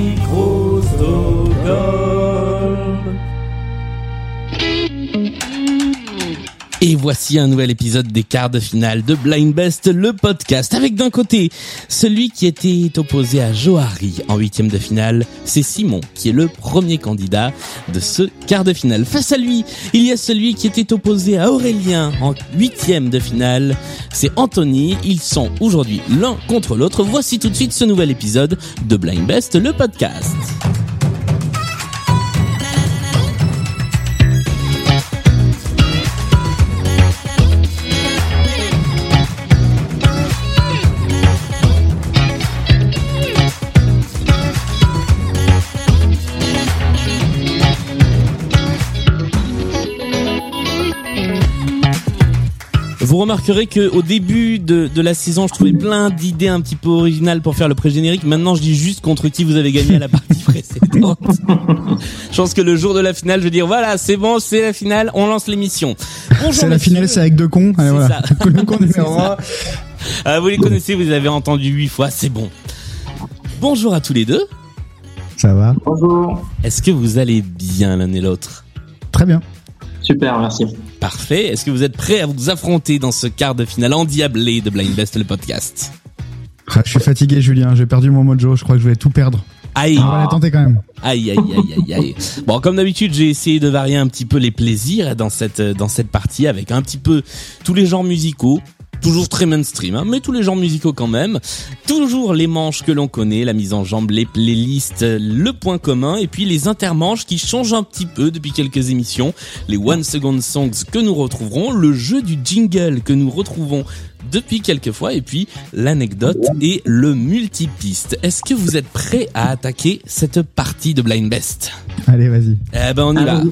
Et voici un nouvel épisode des quarts de finale de Blind Best, le podcast. Avec d'un côté, celui qui était opposé à Johari en huitième de finale, c'est Simon, qui est le premier candidat de ce quart de finale. Face à lui, il y a celui qui était opposé à Aurélien en huitième de finale, c'est Anthony. Ils sont aujourd'hui l'un contre l'autre. Voici tout de suite ce nouvel épisode de Blind Best, le podcast. Remarquerez que au début de, de la saison, je trouvais plein d'idées un petit peu originales pour faire le pré-générique. Maintenant, je dis juste contre qui vous avez gagné à la partie précédente. je pense que le jour de la finale, je veux dire voilà, c'est bon, c'est la finale, on lance l'émission. C'est la finale, c'est avec deux cons. Allez, voilà. ça. Le con numéro un. Ah, vous les connaissez, vous les avez entendus huit fois, c'est bon. Bonjour à tous les deux. Ça va. Bonjour. Est-ce que vous allez bien l'un et l'autre? Très bien. Super, merci. Parfait. Est-ce que vous êtes prêts à vous affronter dans ce quart de finale endiablé de Blind Best, le podcast? Ah, Je suis fatigué, Julien. J'ai perdu mon mojo. Je crois que je vais tout perdre. Aïe On va la tenter quand même. Aïe aïe aïe aïe aïe. Bon, comme d'habitude, j'ai essayé de varier un petit peu les plaisirs dans cette dans cette partie avec un petit peu tous les genres musicaux. Toujours très mainstream, hein, mais tous les genres musicaux quand même. Toujours les manches que l'on connaît, la mise en jambe, les playlists, le point commun, et puis les intermanches qui changent un petit peu depuis quelques émissions. Les One Second Songs que nous retrouverons, le jeu du jingle que nous retrouvons depuis quelques fois, et puis l'anecdote et le multipiste. Est-ce que vous êtes prêts à attaquer cette partie de Blind Best? Allez, vas-y. eh ben on y va.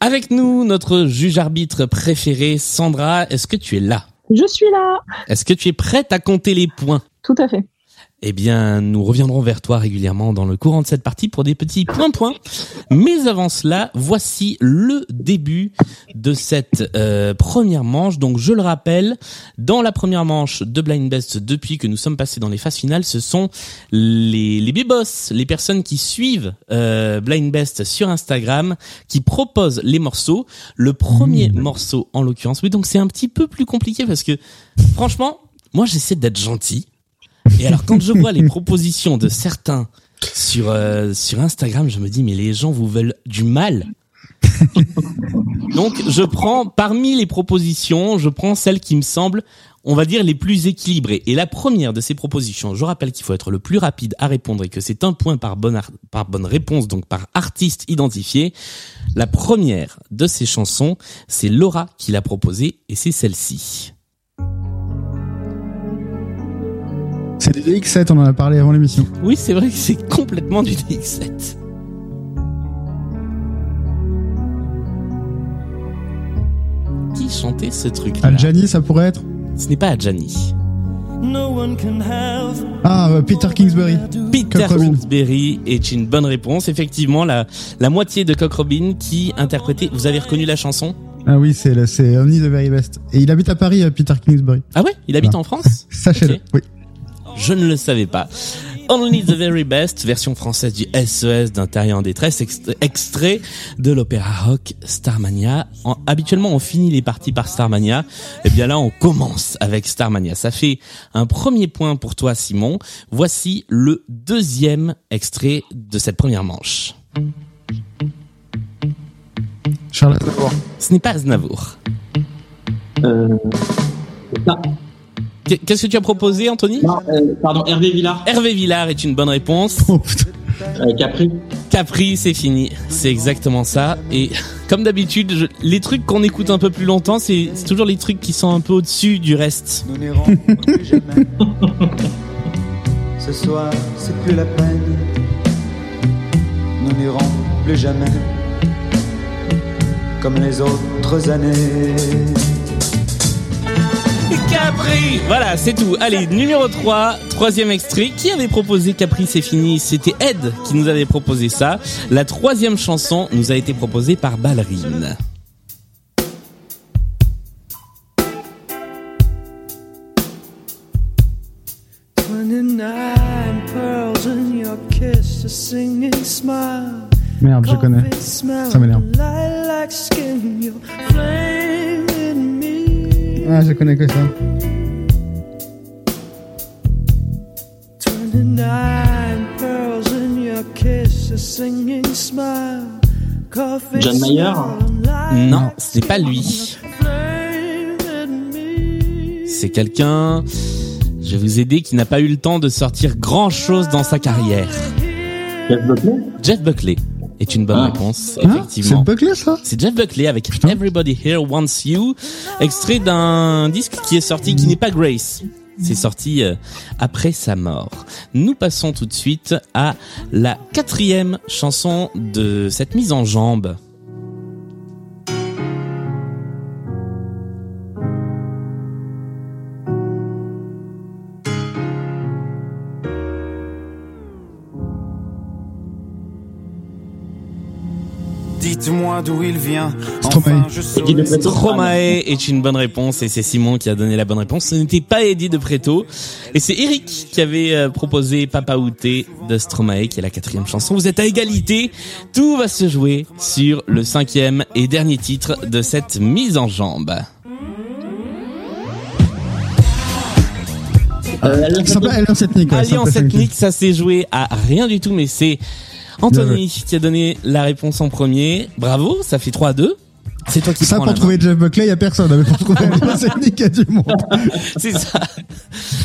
Avec nous, notre juge arbitre préféré, Sandra, est-ce que tu es là? Je suis là, Est-ce que tu es prête à compter les points? Tout à fait. Eh bien, nous reviendrons vers toi régulièrement dans le courant de cette partie pour des petits points-points. Mais avant cela, voici le début de cette euh, première manche. Donc, je le rappelle, dans la première manche de Blind Best, depuis que nous sommes passés dans les phases finales, ce sont les, les bébosses, les personnes qui suivent euh, Blind Best sur Instagram, qui proposent les morceaux. Le premier morceau, en l'occurrence. Oui, donc c'est un petit peu plus compliqué parce que, franchement, moi, j'essaie d'être gentil. Et alors quand je vois les propositions de certains sur euh, sur Instagram, je me dis mais les gens vous veulent du mal. Donc je prends parmi les propositions, je prends celles qui me semblent on va dire les plus équilibrées. Et la première de ces propositions, je rappelle qu'il faut être le plus rapide à répondre et que c'est un point par bonne, ar- par bonne réponse, donc par artiste identifié. La première de ces chansons, c'est Laura qui l'a proposée et c'est celle-ci. C'est du DX7, on en a parlé avant l'émission. Oui, c'est vrai que c'est complètement du DX7. Qui chantait ce truc-là Aljani, ça pourrait être Ce n'est pas Adjani. Ah, euh, Peter Kingsbury. Peter. Kingsbury est une bonne réponse. Effectivement, la, la moitié de Cock Robin qui interprétait... Vous avez reconnu la chanson? Ah oui, c'est le- c'est Only the Very Best. Et il habite à Paris, euh, Peter Kingsbury. Ah ouais? Il habite Ah. en France? Sachez-le. Oui. Je ne le savais pas. Only the Very Best, version française du SES d'un terrier en détresse, ext- extrait de l'opéra rock Starmania. En- habituellement, on finit les parties par Starmania. Et bien là, on commence avec Starmania. Ça fait un premier point pour toi, Simon. Voici le deuxième extrait de cette première manche. Charles Aznavour. Ce n'est pas Aznavour. Euh, Qu'est-ce que tu as proposé, Anthony non, euh, pardon, Hervé Villard, Hervé Villard est une bonne réponse. Oh euh, Capri. Capri, c'est fini. C'est exactement ça. Et comme d'habitude, je- les trucs qu'on écoute un peu plus longtemps, c'est c'est toujours les trucs qui sont un peu au-dessus du reste. Nous n'irons plus jamais. Ce soir, c'est plus la peine. Nous n'irons plus jamais. Comme les autres années. Capri Voilà, c'est tout. Allez, numéro 3, troisième extrait. Qui avait proposé Capri, c'est fini C'était Ed qui nous avait proposé ça. La troisième chanson nous a été proposée par Ballerine. Twenty-nine pearls in your kiss, a singing smile. Merde, je connais. Ça m'énerve. Ah, je connais que ça. Twenty-nine pearls in your kiss, a singing smile. Coffee John Mayer Non, ce n'est pas lui. C'est quelqu'un, je vais vous aider, qui n'a pas eu le temps de sortir grand chose dans sa carrière. Jeff Buckley? Jeff Buckley est une bonne Ah. réponse, C'est effectivement. Buckley, ça C'est Jeff Buckley avec Everybody Here Wants You, extrait d'un disque qui est sorti, qui n'est pas Grace. C'est sorti euh, après sa mort. Nous passons tout de suite à la quatrième chanson de cette mise en jambe. D'où il vient. Stromae. Enfin, je. Stromae est une bonne réponse et c'est Simon qui a donné la bonne réponse. Ce n'était pas Eddie de Preto et c'est Eric qui avait euh, proposé Papa Outé de Stromae qui est la quatrième chanson. Vous êtes à égalité. Tout va se jouer sur le cinquième et dernier titre de cette mise en jambe. Euh, Alliance ouais, ethnique, ça s'est joué à rien du tout, mais c'est Anthony qui a donné la réponse en premier. Bravo, ça fait 3 à 2. C'est toi qui Ça, prends pour la main. trouver Jeff Buckley, il y a personne. Mais pour trouver Alliance Ethnique, il y a du monde. C'est ça.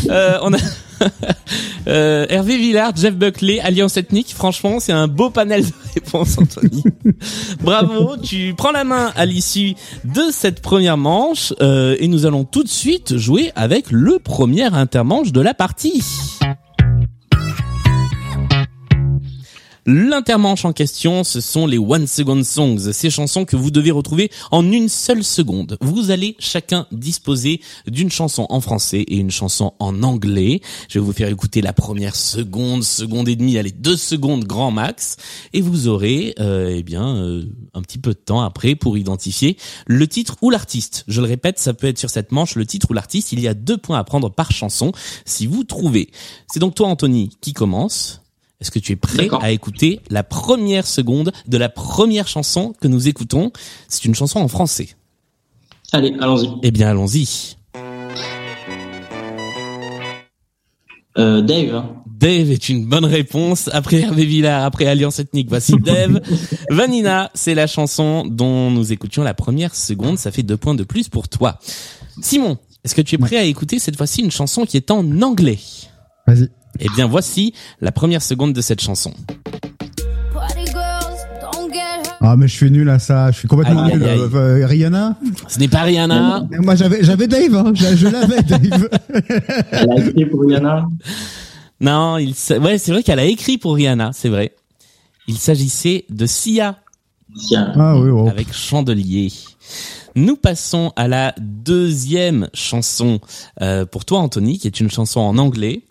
Euh, on a euh, Hervé Villard, Jeff Buckley, Alliance Ethnique. Franchement, c'est un beau panel de réponses, Anthony. Bravo, tu prends la main à l'issue de cette première manche euh, et nous allons tout de suite jouer avec le premier intermanche de la partie. L'intermanche en question, ce sont les One Second Songs, ces chansons que vous devez retrouver en une seule seconde. Vous allez chacun disposer d'une chanson en français et une chanson en anglais. Je vais vous faire écouter la première seconde, seconde et demie, allez deux secondes grand max, et vous aurez euh, eh bien euh, un petit peu de temps après pour identifier le titre ou l'artiste. Je le répète, ça peut être sur cette manche le titre ou l'artiste. Il y a deux points à prendre par chanson si vous trouvez. C'est donc toi Anthony qui commence. Est-ce que tu es prêt à écouter la première seconde de la première chanson que nous écoutons? C'est une chanson en français. Allez, allons-y. Eh bien, allons-y. Euh, Dave. Dave est une bonne réponse. Après Hervé Villard, après Alliance Ethnique, voici Dave. Vanina, c'est la chanson dont nous écoutions la première seconde. Ça fait deux points de plus pour toi. Simon, est-ce que tu es prêt à écouter cette fois-ci une chanson qui est en anglais? Vas-y. Eh bien, voici la première seconde de cette chanson. Ah, mais je suis nul à ça. Je suis complètement Aïe, nul. aïe, aïe. Euh, euh, Rihanna Ce n'est pas Rihanna. Mais Moi, j'avais, j'avais Dave. Hein. Je, je l'avais, Dave. Elle a écrit pour Rihanna. Non, il ouais, c'est vrai qu'elle a écrit pour Rihanna, c'est vrai. Il s'agissait de Sia Tiens. Ah oui, oh. avec Chandelier. Nous passons à la deuxième chanson euh, pour toi, Anthony, qui est une chanson en anglais.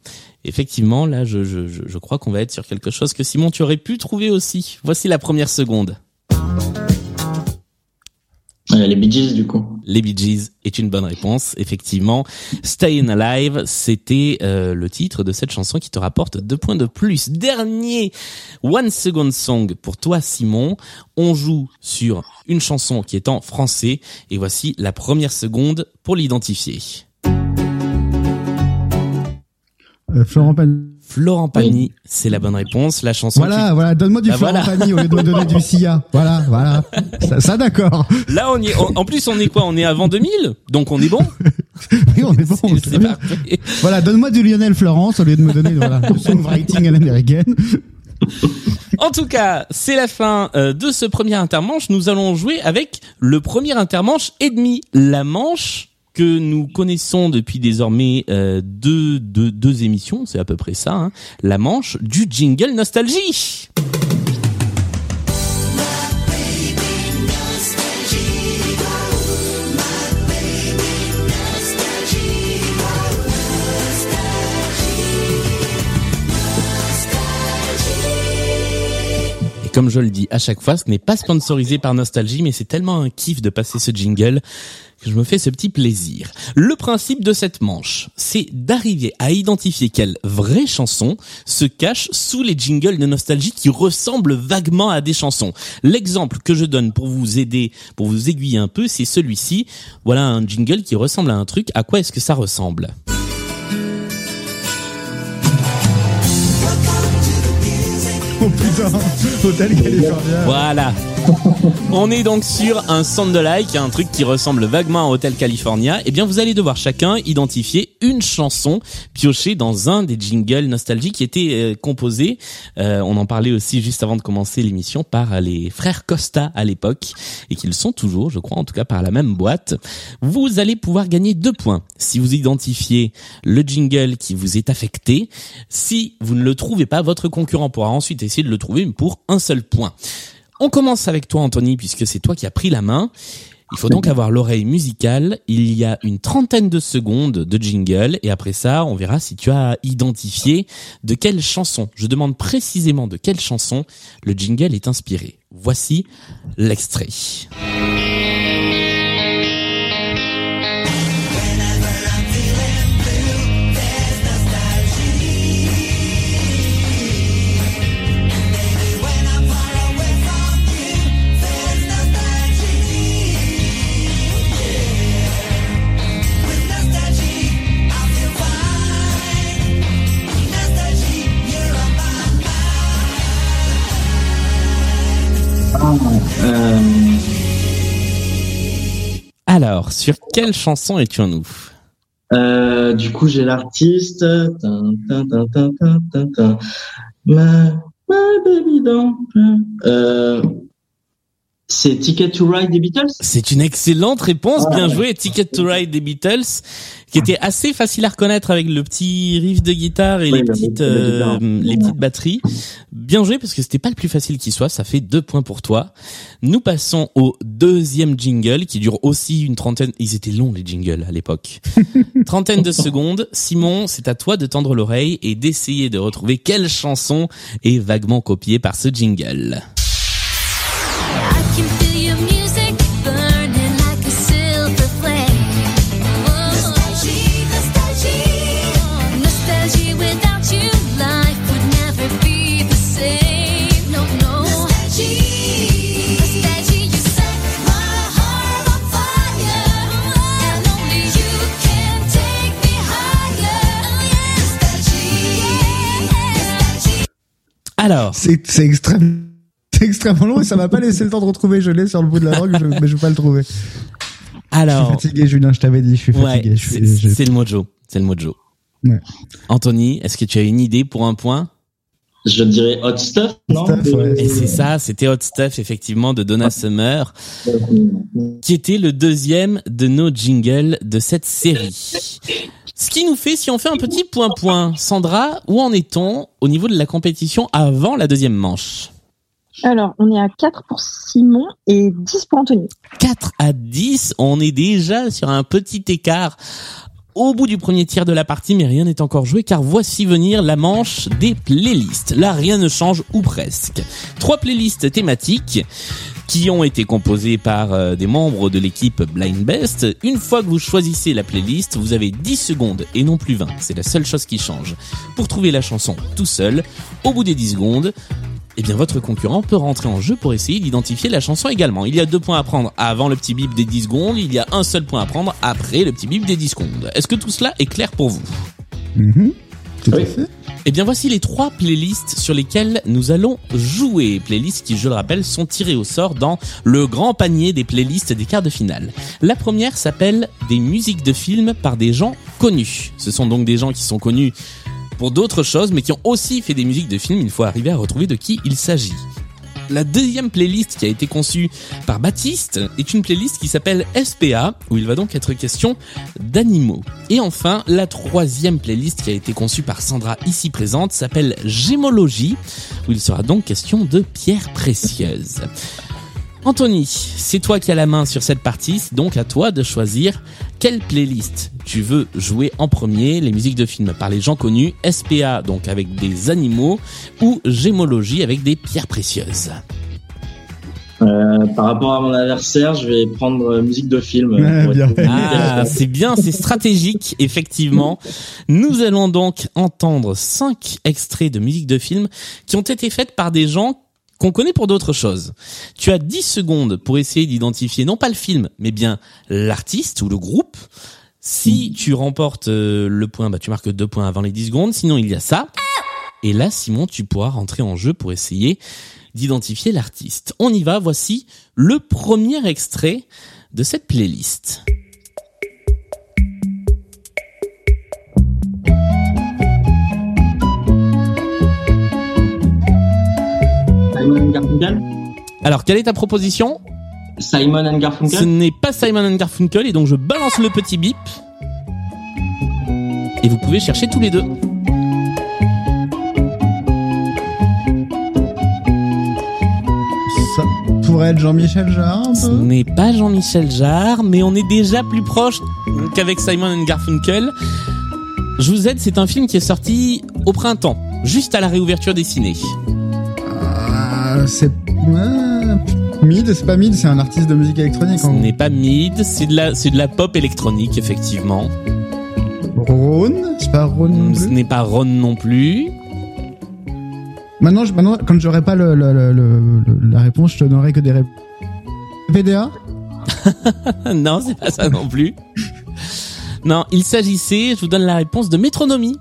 Effectivement, là, je, je, je, crois qu'on va être sur quelque chose que Simon, tu aurais pu trouver aussi. Voici la première seconde. Euh, les Bee Gees, du coup. Les Bee Gees est une bonne réponse. Effectivement, Stayin' Alive, c'était euh, le titre de cette chanson qui te rapporte deux points de plus. Dernier One Second Song pour toi, Simon. On joue sur une chanson qui est en français et voici la première seconde pour l'identifier. Euh, Florent Pagny. Florent Pagny, c'est la bonne réponse. La chanson Voilà, voilà. Donne-moi du Bah, Florent voilà. Pagny au lieu de me donner du Sia. Voilà, voilà. Ça, ça d'accord. Là, on y est. En plus, on est quoi? On est avant 2000, donc on est bon? Oui, on est bon. C'est- c'est c'est bien. parfait. Voilà, donne-moi du Lionel Florence au lieu de me donner voilà, du songwriting à l'américaine. En tout cas, c'est la fin euh, de ce premier intermanche. Nous allons jouer avec le premier intermanche et demi. La manche que nous connaissons depuis désormais euh, deux, deux, émissions, c'est à peu près ça, hein. la manche du jingle nostalgie. Comme je le dis à chaque fois, ce n'est pas sponsorisé par Nostalgie, mais c'est tellement un kiff de passer ce jingle que je me fais ce petit plaisir. Le principe de cette manche, c'est d'arriver à identifier quelle vraie chanson se cache sous les jingles de Nostalgie qui ressemblent vaguement à des chansons. L'exemple que je donne pour vous aider, pour vous aiguiller un peu, c'est celui-ci. Voilà un jingle qui ressemble à un truc. À quoi est-ce que ça ressemble? Oh putain, Hôtel California. Voilà. On est donc sur un sound-alike, un truc qui ressemble vaguement à Hotel California. Eh bien, vous allez devoir chacun identifier une chanson piochée dans un des jingles nostalgiques qui était euh, composé, euh, on en parlait aussi juste avant de commencer l'émission, par les frères Costa à l'époque, et qu'ils sont toujours, je crois, en tout cas par la même boîte. Vous allez pouvoir gagner deux points si vous identifiez le jingle qui vous est affecté. Si vous ne le trouvez pas, votre concurrent pourra ensuite essayer de le trouver pour un seul point. On commence avec toi, Anthony, puisque c'est toi qui as pris la main. Il faut donc avoir l'oreille musicale. Il y a une trentaine de secondes de jingle et après ça, on verra si tu as identifié de quelle chanson. Je demande précisément de quelle chanson le jingle est inspiré. Voici l'extrait. Euh, Alors, sur quelle chanson es-tu en nous euh, du coup, j'ai l'artiste. My baby c'est Ticket to Ride des Beatles? C'est une excellente réponse, bien joué. Ticket to Ride des Beatles, qui était assez facile à reconnaître avec le petit riff de guitare et Oui, les le- petites, euh, les petites batteries. Bien joué parce que c'était pas le plus facile qui soit. Ça fait deux points pour toi. Nous passons au deuxième jingle qui dure aussi une trentaine. Ils étaient longs les jingles à l'époque. Trentaine de secondes. Simon, c'est à toi de tendre l'oreille et d'essayer de retrouver quelle chanson est vaguement copiée par ce jingle. C'est c'est extrêmement, long et ça m'a pas laissé le temps de retrouver. Je l'ai sur le bout de la langue, je- mais je vais pas le trouver. Je suis alors. fatigué, Julien. Je t'avais dit, je suis Ouais, fatigué. c'est le mojo. C'est le mojo. Ouais. Anthony, est-ce que tu as une idée pour un point? Je dirais Hot Stuff, non Stuff, ouais. Et c'est ça, c'était Hot Stuff effectivement de Donna Summer, qui était le deuxième de nos jingles de cette série. Ce qui nous fait, si on fait un petit point-point, Sandra, où en est-on au niveau de la compétition avant la deuxième manche Alors, on est à 4 pour Simon et 10 pour Anthony. 4 à 10, on est déjà sur un petit écart au bout du premier tiers de la partie, mais rien n'est encore joué car voici venir la manche des playlists. Là, rien ne change ou presque. Trois playlists thématiques qui ont été composées par euh, des membres de l'équipe Blind Best. Une fois que vous choisissez la playlist, vous avez 10 secondes et non plus 20. C'est la seule chose qui change. Pour trouver la chanson tout seul, au bout des 10 secondes, eh bien votre concurrent peut rentrer en jeu pour essayer d'identifier la chanson également. Il y a deux points à prendre avant le petit bip des 10 secondes, il y a un seul point à prendre après le petit bip des 10 secondes. Est-ce que tout cela est clair pour vous? Mhm. Tout Oui. à fait. Eh bien voici les trois playlists sur lesquelles nous allons jouer. Playlists qui, je le rappelle, sont tirées au sort dans le grand panier des playlists des quarts de finale. La première s'appelle des musiques de films par des gens connus. Ce sont donc des gens qui sont connus pour d'autres choses, mais qui ont aussi fait des musiques de films. Il faut arriver à retrouver de qui il s'agit. La deuxième playlist qui a été conçue par Baptiste est une playlist qui s'appelle SPA, où il va donc être question d'animaux. Et enfin, la troisième playlist qui a été conçue par Sandra ici présente s'appelle Gémologie, où il sera donc question de pierres précieuses. Anthony, c'est toi qui as la main sur cette partie, c'est donc à toi de choisir quelle playlist tu veux jouer en premier, les musiques de films par les gens connus, SPA donc avec des animaux ou Gémologie avec des pierres précieuses. Euh, par rapport à mon adversaire, je vais prendre euh, musique de film. Ouais, euh, Ah, c'est bien, c'est stratégique, effectivement. Nous allons donc entendre cinq extraits de musique de film qui ont été faites par des gens qu'on connaît pour d'autres choses. Tu as 10 secondes pour essayer d'identifier non pas le film, mais bien l'artiste ou le groupe. Si tu remportes euh, le point, bah, tu marques deux points avant les 10 secondes. Sinon, il y a ça. Et là, Simon, tu pourras rentrer en jeu pour essayer d'identifier l'artiste. On y va, voici le premier extrait de cette playlist. Simon and Garfunkel Alors, quelle est ta proposition? Simon and Ce Garfunkel n'est pas Simon and Garfunkel et donc je balance le petit bip. Et vous pouvez chercher tous les deux. Ça pourrait être Jean-Michel Jarre un Ce n'est pas Jean-Michel Jarre, mais on est déjà plus proche qu'avec Simon and Garfunkel. Je vous aide, c'est un film qui est sorti au printemps, juste à la réouverture des ciné. Ah, C'est... Mid, c'est pas Mid, c'est un artiste de musique électronique. Ce n'est pas mid, c'est de la, c'est de la pop électronique, effectivement. Rhône C'est pas Rhône non Ce plus n'est pas Ron non plus. Maintenant, je, maintenant, quand j'aurai pas le, le- le- le- le- la réponse, je te donnerai que des réponses. PDA non, c'est pas ça non plus. Non, il s'agissait, je vous donne la réponse, de métronomie.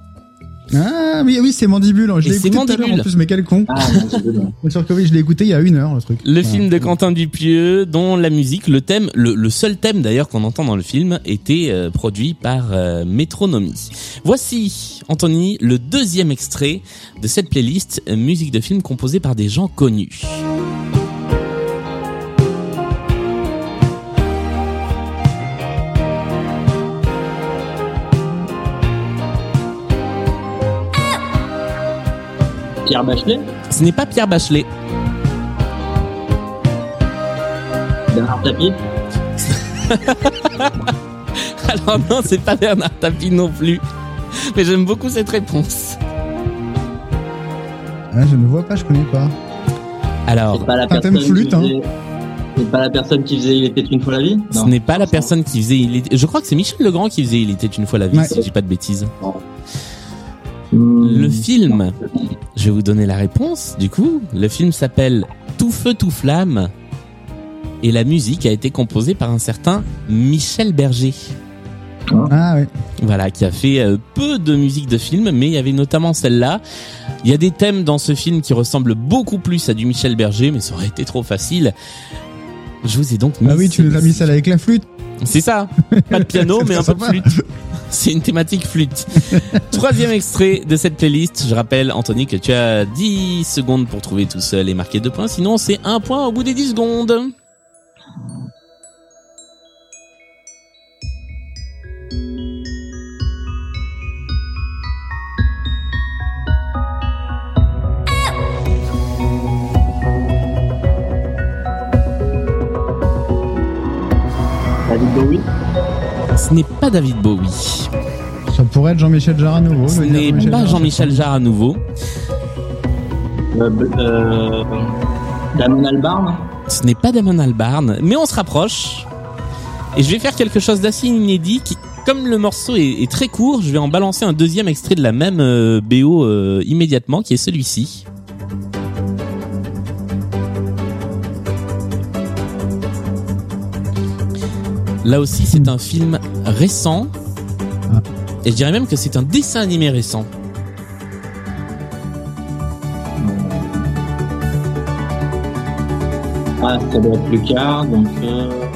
Ah oui, oui, c'est Mandibule. Je Et l'ai c'est écouté tout à l'heure en Mandibule. plus, mais quel con. Ah, sûr que oui, je l'ai écouté il y a une heure, le truc. Le Voilà. film de Quentin Dupieux, dont la musique, le thème, le, le seul thème d'ailleurs qu'on entend dans le film, était euh, produit par euh, Métronomie. Voici, Anthony, le deuxième extrait de cette playlist euh, musique de film composée par des gens connus. Pierre Bachelet Ce n'est pas Pierre Bachelet. Bernard Tapie Alors non, c'est pas Bernard Tapie non plus. Mais j'aime beaucoup cette réponse. Ah, je ne vois pas, je connais pas. Alors, C'est pas la personne flûte, qui hein. faisait... C'est pas la personne qui faisait Il était une fois la vie? Ce Non. n'est pas la personne qui faisait... Il était- Je crois que c'est Michel Legrand qui faisait Il était une fois la vie, Ouais. si je dis pas de bêtises. Le film, je vais vous donner la réponse. Du coup, le film s'appelle Tout feu tout flamme et la musique a été composée par un certain Michel Berger. Ah oui. Voilà, qui a fait euh, peu de musique de film, mais il y avait notamment celle-là. Il y a des thèmes dans ce film qui ressemblent beaucoup plus à du Michel Berger, mais ça aurait été trop facile. Je vous ai donc mis. Ah oui, tu nous as mis celle avec la flûte. C'est ça. Pas de piano, mais un peu de flûte. C'est une thématique flûte. Troisième extrait de cette playlist. Je rappelle, Anthony, que tu as 10 secondes pour trouver tout seul et marquer deux points. Sinon, c'est un point au bout des 10 secondes. David Bowie Ce n'est pas David Bowie. Ça pourrait être Jean-Michel Jarre à nouveau. Ce n'est pas Jean-Michel Jarre à nouveau. euh, euh, Damon Albarn Ce n'est pas Damon Albarn, mais on se rapproche. Et je vais faire quelque chose d'assez inédit qui, comme le morceau est, est très court, je vais en balancer un deuxième extrait de la même euh, BO euh, immédiatement, qui est celui-ci. Là aussi, c'est un film récent. Ah. Et je dirais même que c'est un dessin animé récent. Ah, ça doit être Lucas, donc... Euh...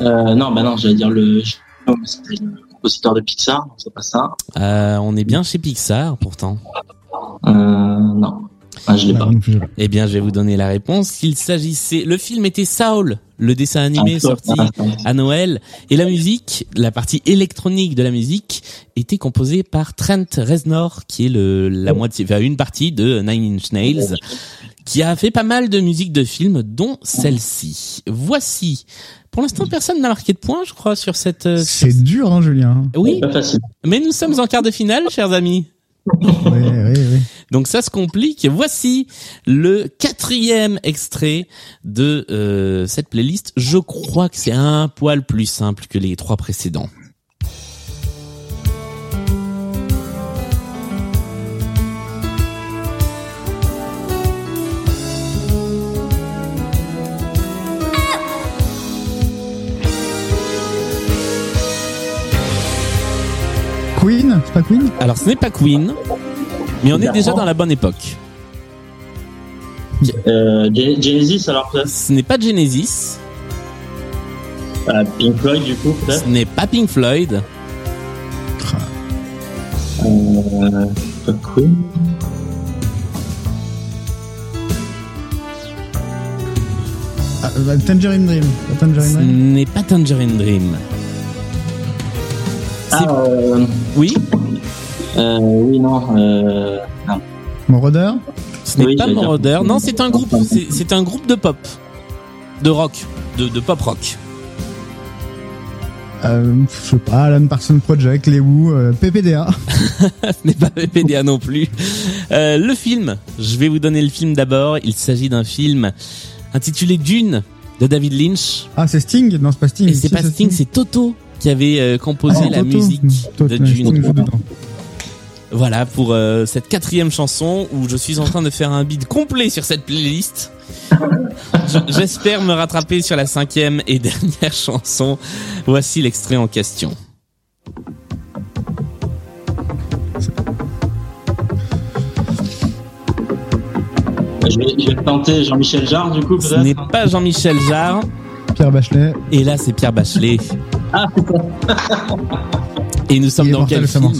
Euh, non, bah non, j'allais dire le... C'était le compositeur de Pixar, donc c'est pas ça. Euh, on est bien chez Pixar, pourtant. Euh, non. Ah, je l'ai pas. Eh bien, je vais vous donner la réponse. Il s'agissait, le film était Saul, le dessin animé Ah, sorti ah, ah. à Noël, et la musique, la partie électronique de la musique, était composée par Trent Reznor, qui est le, la moitié, enfin, une partie de Nine Inch Nails, qui a fait pas mal de musique de films, dont celle-ci. Voici. Pour l'instant, personne n'a marqué de points, je crois, sur cette. euh, sur- C'est dur, hein, Julien. Oui, Pas facile. mais nous sommes en quart de finale, chers amis. Donc ça se complique. Voici le quatrième extrait de euh, cette playlist. Je crois que c'est un poil plus simple que les trois précédents. Queen, c'est pas Queen Alors ce n'est pas Queen, mais on est déjà dans la bonne époque. Euh, Gen- Genesis, alors peut-être Ce n'est pas Genesis, Euh, Pink Floyd, du coup, peut-être ce n'est pas Pink Floyd, euh, pas Queen. ah, Tangerine Dream. Tangerine ce Dream n'est pas Tangerine Dream. Ah, euh, Oui, euh, oui, non. Euh, non. Moroder ce n'est Oui, pas Moroder. Non, c'est un groupe, c'est c'est un groupe de pop, de rock, de, de pop rock. euh, Je sais pas, Alan Parsons Project, Les Who, euh, PPDA. Ce n'est pas PPDA non plus. Euh, le film, je vais vous donner le film d'abord. Il s'agit d'un film intitulé Dune de David Lynch. Ah, c'est Sting? Non, c'est pas Sting. Et c'est Si, pas Sting, c'est Toto qui avait euh, composé Ah, la Toto. musique Toto, de Dune. Voilà pour euh, cette quatrième chanson où je suis en train de faire un bid complet sur cette playlist. Je- J'espère me rattraper sur la cinquième et dernière chanson. Voici l'extrait en question. Je vais, je vais tenter Jean-Michel Jarre, du coup, Ce n'est peut-être pas Jean-Michel Jarre. Pierre Bachelet. Et là, c'est Pierre Bachelet. Ah, Et nous sommes dans quel film?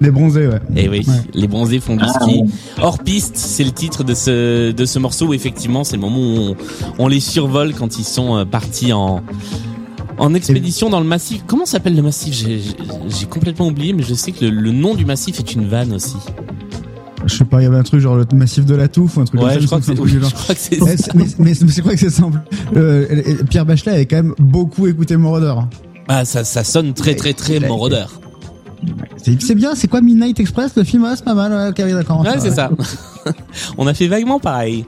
Les bronzés, ouais. Eh oui, Ouais. les bronzés font du Ah, ski. ouais. Hors piste, c'est le titre de ce de ce morceau où effectivement c'est le moment où on, on les survole quand ils sont euh, partis en en expédition dans le massif. Comment s'appelle le massif? J'ai complètement oublié, mais je sais que le, le nom du massif est une vanne aussi. Je sais pas, il y avait un truc genre le massif de la touffe ou un truc comme Ouais, ça. je crois que oui, je crois que c'est. Mais, c'est- mais, mais, mais c'est quoi que c'est simple? Euh, et- et Pierre Bachelet avait quand même beaucoup écouté Moroder. Ah, ça ça sonne très très très moroder. C'est bien, c'est quoi Midnight Express Le film, ah, c'est pas mal, ouais, ok, d'accord. Ouais, c'est ça. On a fait vaguement pareil.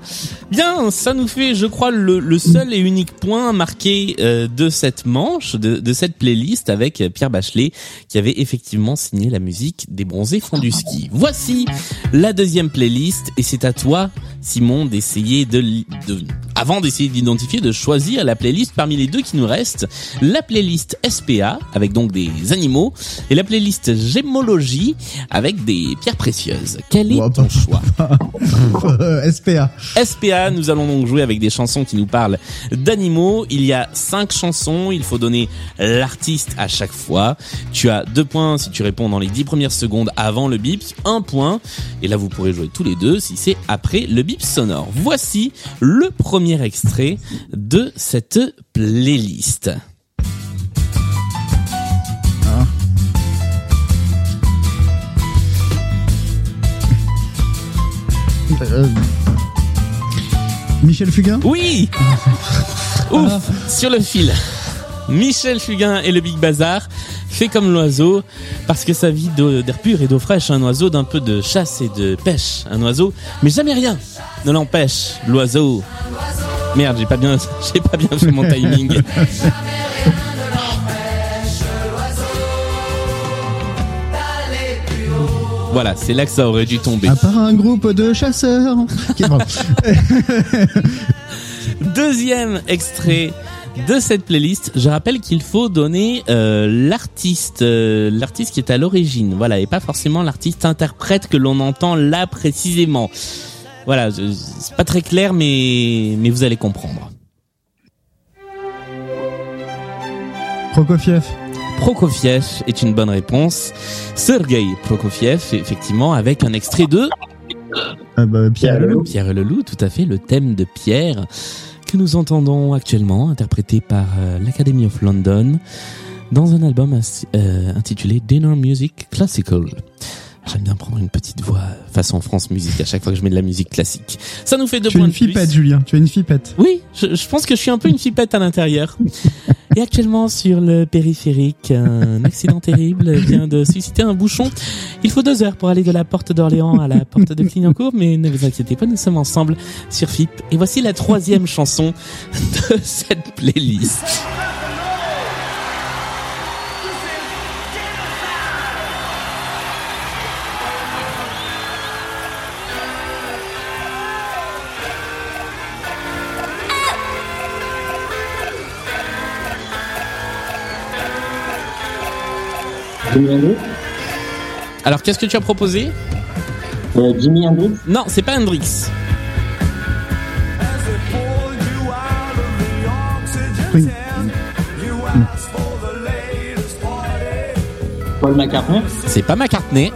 Bien, ça nous fait, je crois, le, le seul et unique point marqué euh, de cette manche, de, de cette playlist avec Pierre Bachelet, qui avait effectivement signé la musique des bronzés font du ski. Voici la deuxième playlist, et c'est à toi, Simon, d'essayer de, de avant d'essayer d'identifier, de choisir la playlist parmi les deux qui nous restent. La playlist SPA, avec donc des animaux, et la playlist Gémologie, avec des pierres précieuses. Quel est ton choix Euh, SPA. SPA, nous allons donc jouer avec des chansons qui nous parlent d'animaux. Il y a cinq chansons, il faut donner l'artiste à chaque fois. Tu as deux points si tu réponds dans les dix premières secondes avant le bip, un point. Et là, vous pourrez jouer tous les deux si c'est après le bip sonore. Voici le premier extrait de cette playlist. Euh, Michel Fugain? Oui Ouf Sur le fil. Michel Fugain et le Big Bazar fait comme l'oiseau parce que sa vie d'eau- d'air pur et d'eau fraîche, un oiseau d'un peu de chasse et de pêche, un oiseau, mais jamais rien ne l'empêche, l'oiseau. Merde, j'ai pas bien, j'ai pas bien fait mon timing. Voilà, c'est là que ça aurait dû tomber. À part un groupe de chasseurs. Deuxième extrait de cette playlist. Je rappelle qu'il faut donner euh, l'artiste, euh, l'artiste qui est à l'origine, voilà, et pas forcément l'artiste interprète que l'on entend là précisément. Voilà, c'est pas très clair, mais mais vous allez comprendre. Prokofiev. Prokofiev est une bonne réponse. Sergei Prokofiev, effectivement, avec un extrait de Euh, bah, Pierre Leloup. Pierre Leloup, tout à fait, le thème de Pierre que nous entendons actuellement, interprété par euh, l'Academy of London dans un album euh, intitulé Dinner Music Classical. J'aime bien prendre une petite voix façon France Musique à chaque fois que je mets de la musique classique. Ça nous fait deux Tu es points une de plus. fipette, Julien. Tu es une fipette. Oui, je, je pense que je suis un peu une fipette à l'intérieur. Et actuellement sur le périphérique, un accident terrible vient de susciter un bouchon. Il faut deux heures pour aller de la porte d'Orléans à la porte de Clignancourt, mais ne vous inquiétez pas, nous sommes ensemble sur FIP. Et voici la troisième chanson de cette playlist. Jimi Hendrix Alors qu'est-ce que tu as proposé euh, Jimi Hendrix Non, c'est pas Hendrix. Oui. Paul McCartney C'est pas McCartney.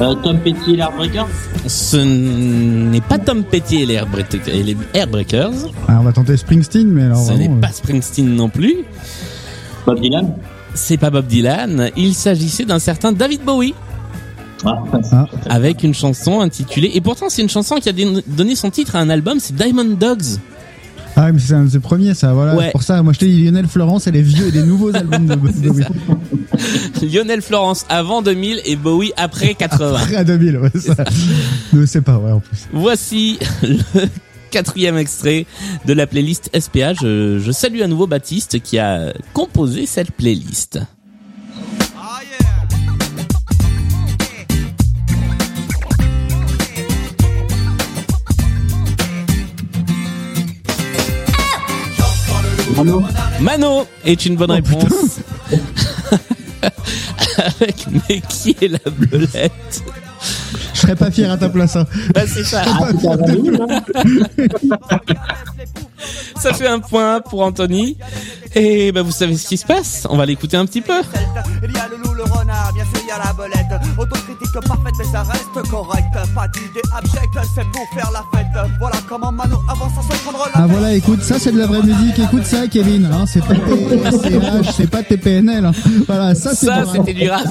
Euh, Tom Petty et l'Airbreaker Ce n'est pas Tom Petty et les les Airbreakers. Ah, on va tenter Springsteen, mais alors Ce n'est vraiment, pas Springsteen non plus. Bob Dylan C'est pas Bob Dylan. Il s'agissait d'un certain David Bowie ah, Ah. avec une chanson intitulée. Et pourtant, c'est une chanson qui a donné son titre à un album. C'est Diamond Dogs. euh, Ah, mais c'est un de ses premiers, ça. Voilà. Ouais. Pour ça, moi, je te dis Lionel Florence et les vieux et les nouveaux albums de de Bowie. Lionel Florence avant 2000 et Bowie après 80. Après à 2000, ouais, ça. Ne c'est pas vrai en plus. Voici le quatrième extrait de la playlist SPA. Je, je salue à nouveau Baptiste qui a composé cette playlist. Mano Mano est une bonne Oh, réponse. Avec mais qui est la belette Je serais pas fier à ta place. hein. Bah c'est ça. C'était avant 2000, Ça fait un point pour Anthony. Et bah vous savez ce qui se passe. On va l'écouter un petit peu. Il y a le loup, le renard, bien sûr il y a la belette. Parfaite, mais ça reste correct. Pas d'idée abjecte, c'est pour faire la fête. Voilà comment Mano avance sans se prendre la Ah voilà, écoute, ça c'est de la vraie musique. Écoute ça, Kevin. Hein, c'est pas TCH, c'est pas TPNL. hein. Voilà, ça c'est Ça, c'était du rap.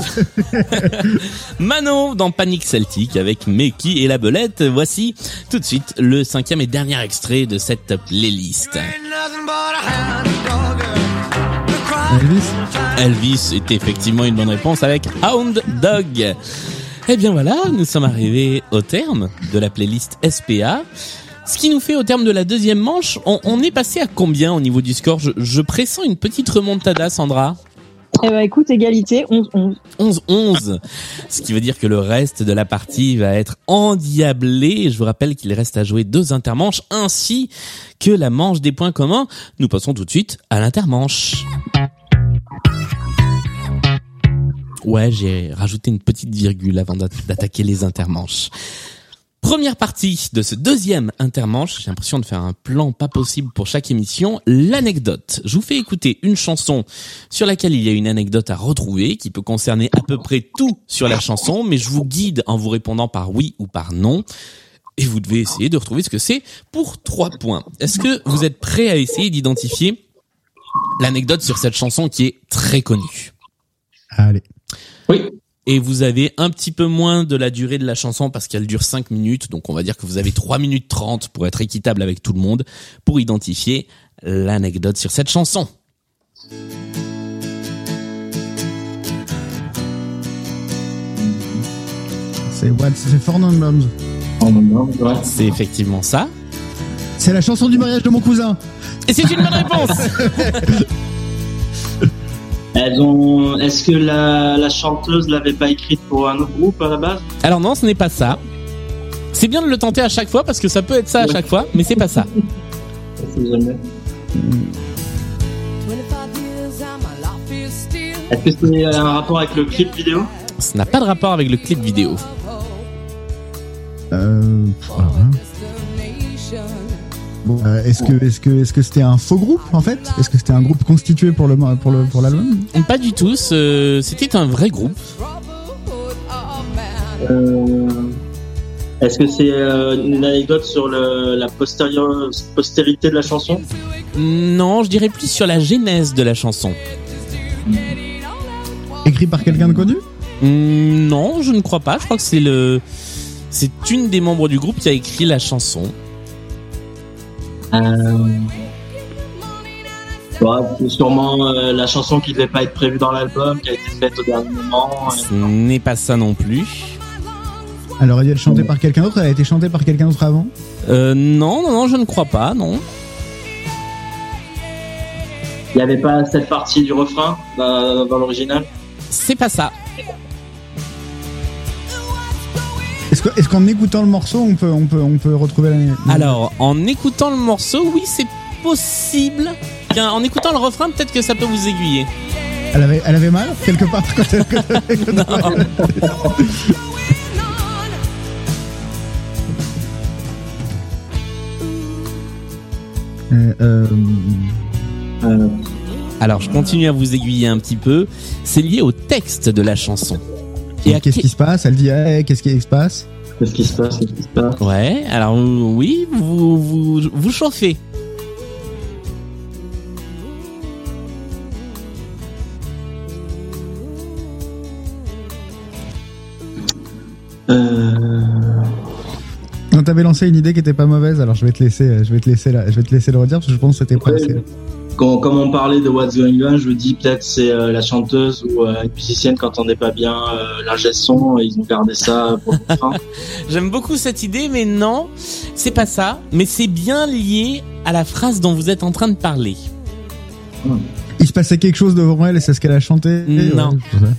Mano dans Panique Celtique avec Meki et la belette. Voici tout de suite le cinquième et dernier extrait de cette playlist. Elvis. Elvis est effectivement une bonne réponse avec Hound Dog. Eh bien voilà, nous sommes arrivés au terme de la playlist SPA. Ce qui nous fait au terme de la deuxième manche, on, on est passé à combien au niveau du score je, je pressens une petite remontada, Sandra. Eh ben, écoute, égalité, 11-11. 11-11. Ce qui veut dire que le reste de la partie va être endiablé. Je vous rappelle qu'il reste à jouer deux intermanches ainsi que la manche des points communs. Nous passons tout de suite à l'intermanche. Ouais, j'ai rajouté une petite virgule avant d'atta- d'attaquer les intermanches. Première partie de ce deuxième intermanche, j'ai l'impression de faire un plan pas possible pour chaque émission, l'anecdote. Je vous fais écouter une chanson sur laquelle il y a une anecdote à retrouver qui peut concerner à peu près tout sur la chanson, mais je vous guide en vous répondant par oui ou par non. Et vous devez essayer de retrouver ce que c'est pour trois points. Est-ce que vous êtes prêt à essayer d'identifier l'anecdote sur cette chanson qui est très connue? Allez. Oui. et vous avez un petit peu moins de la durée de la chanson parce qu'elle dure 5 minutes, donc on va dire que vous avez 3 minutes 30 pour être équitable avec tout le monde, pour identifier l'anecdote sur cette chanson. C'est what C'est. C'est effectivement ça. C'est la chanson du mariage de mon cousin. Et c'est une bonne réponse Elles ont. Est-ce que la, la chanteuse l'avait pas écrite pour un autre groupe à la base? Alors non, ce n'est pas ça. C'est bien de le tenter à chaque fois parce que ça peut être ça à chaque fois, mais c'est pas ça. Est-ce que c'est un rapport avec le clip vidéo? Ça n'a pas de rapport avec le clip vidéo. Euh, ah, ouais. Bon, euh, est-ce que est-ce que est-ce que c'était un faux groupe en fait? Est-ce que c'était un groupe constitué pour le pour le pour l'album? Pas du tout, c'était un vrai groupe. Euh, Est-ce que c'est euh, une anecdote sur le, la postérité de la chanson? Non, je dirais plus sur la genèse de la chanson. Écrit par quelqu'un de connu? Non, je ne crois pas. Je crois que c'est le, c'est une des membres du groupe qui a écrit la chanson. Euh... ouais, c'est sûrement euh, la chanson qui devait pas être prévue dans l'album, qui a été faite au dernier moment. Ce n'est pas ça non plus. Elle aurait dû être chantée par quelqu'un d'autre, elle a été chantée par quelqu'un d'autre avant? Euh, non, non, non, je ne crois pas, non. Il n'y avait pas cette partie du refrain dans, dans l'original? C'est pas ça. Est-ce que- est-ce qu'en écoutant le morceau, on peut, on peut, on peut retrouver la. Alors, en écoutant le morceau, oui, c'est possible. En écoutant le refrain, peut-être que ça peut vous aiguiller. Elle avait, elle avait mal quelque part quand elle. quand elle- quand elle- Euh, euh, Euh, Alors, je continue à vous aiguiller un petit peu. C'est lié au texte de la chanson. Et à Qu'est-ce qui- qui se passe? Elle dit hey, qu'est-ce qui se passe? Qu'est-ce qui se passe? Qu'est-ce qui se passe? Ouais, alors oui, vous vous, vous chauffez. euh... Non, t'avais lancé une idée qui était pas mauvaise, alors je vais te laisser, je vais te laisser, là, je vais te laisser le redire parce que je pense que c'était pas Ouais. assez. Quand, comme on parlait de What's Going On, je me dis peut-être c'est euh, la chanteuse ou euh, une musicienne quand on n'est pas bien euh, l'ingé son, ils ont gardé ça pour le refrain. J'aime beaucoup cette idée, mais non, c'est pas ça. Mais c'est bien lié à la phrase dont vous êtes en train de parler. Il se passait quelque chose devant elle et c'est ce qu'elle a chanté. Non. Ouais.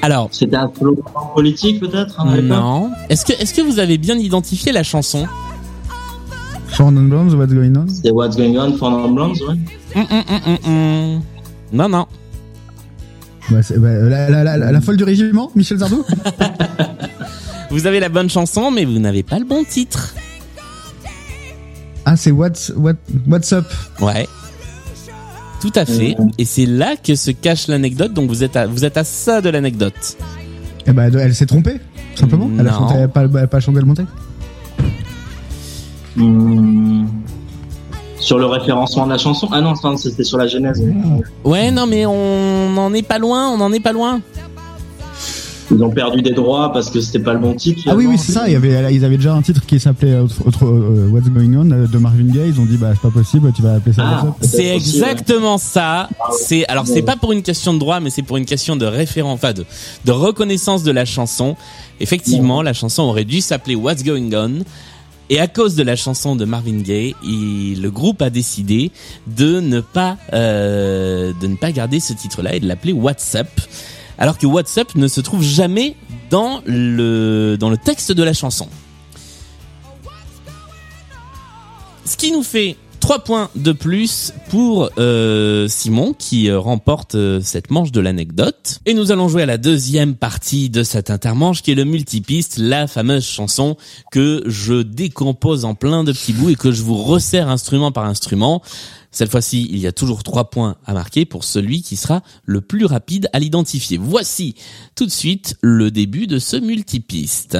Alors, C'était un slogan politique peut-être hein, non. Est-ce que, est-ce que vous avez bien identifié la chanson? Four Non Blondes, What's Going On? C'est What's Going On for Non Blondes, ouais. Hum, hum, hum, hum, hum. Non, non. Bah, bah, la, la, la, la folle du régiment, Michel Zardou Vous avez la bonne chanson, mais vous n'avez pas le bon titre. Ah, c'est What's, what, what's Up Ouais. Tout à fait. Et c'est là que se cache l'anecdote. Donc vous êtes à, vous êtes à ça de l'anecdote. Eh ben, elle s'est trompée, simplement. Elle a, Non. chanté, elle a pas, pas chanté le monté. Hmm. Sur le référencement de la chanson Ah non, c'était sur la genèse. Ouais, non, mais on n'en est pas loin. On n'en est pas loin. Ils ont perdu des droits parce que c'était pas le bon titre. Ah oui, c'est ça. Il y avait, ils avaient déjà un titre qui s'appelait euh, autre- autre- What's Going On euh, de Marvin Gaye. Ils ont dit, bah, c'est pas possible, tu vas appeler ça Ah. C'est exactement ça. C'est alors c'est pas pour une question de droit, mais c'est pour une question de référent, enfin de, de reconnaissance de la chanson. Effectivement, la chanson aurait dû s'appeler What's Going On. Et à cause de la chanson de Marvin Gaye, le groupe a décidé de ne pas euh, de ne pas garder ce titre-là et de l'appeler What's Up. Alors que What's Up ne se trouve jamais dans le dans le texte de la chanson. Ce qui nous fait 3 points de plus pour euh, Simon qui euh, remporte euh, cette manche de l'anecdote. Et nous allons jouer à la deuxième partie de cette intermanche qui est le multipiste, la fameuse chanson que je décompose en plein de petits bouts et que je vous resserre instrument par instrument. Cette fois-ci, il y a toujours 3 points à marquer pour celui qui sera le plus rapide à l'identifier. Voici tout de suite le début de ce multipiste.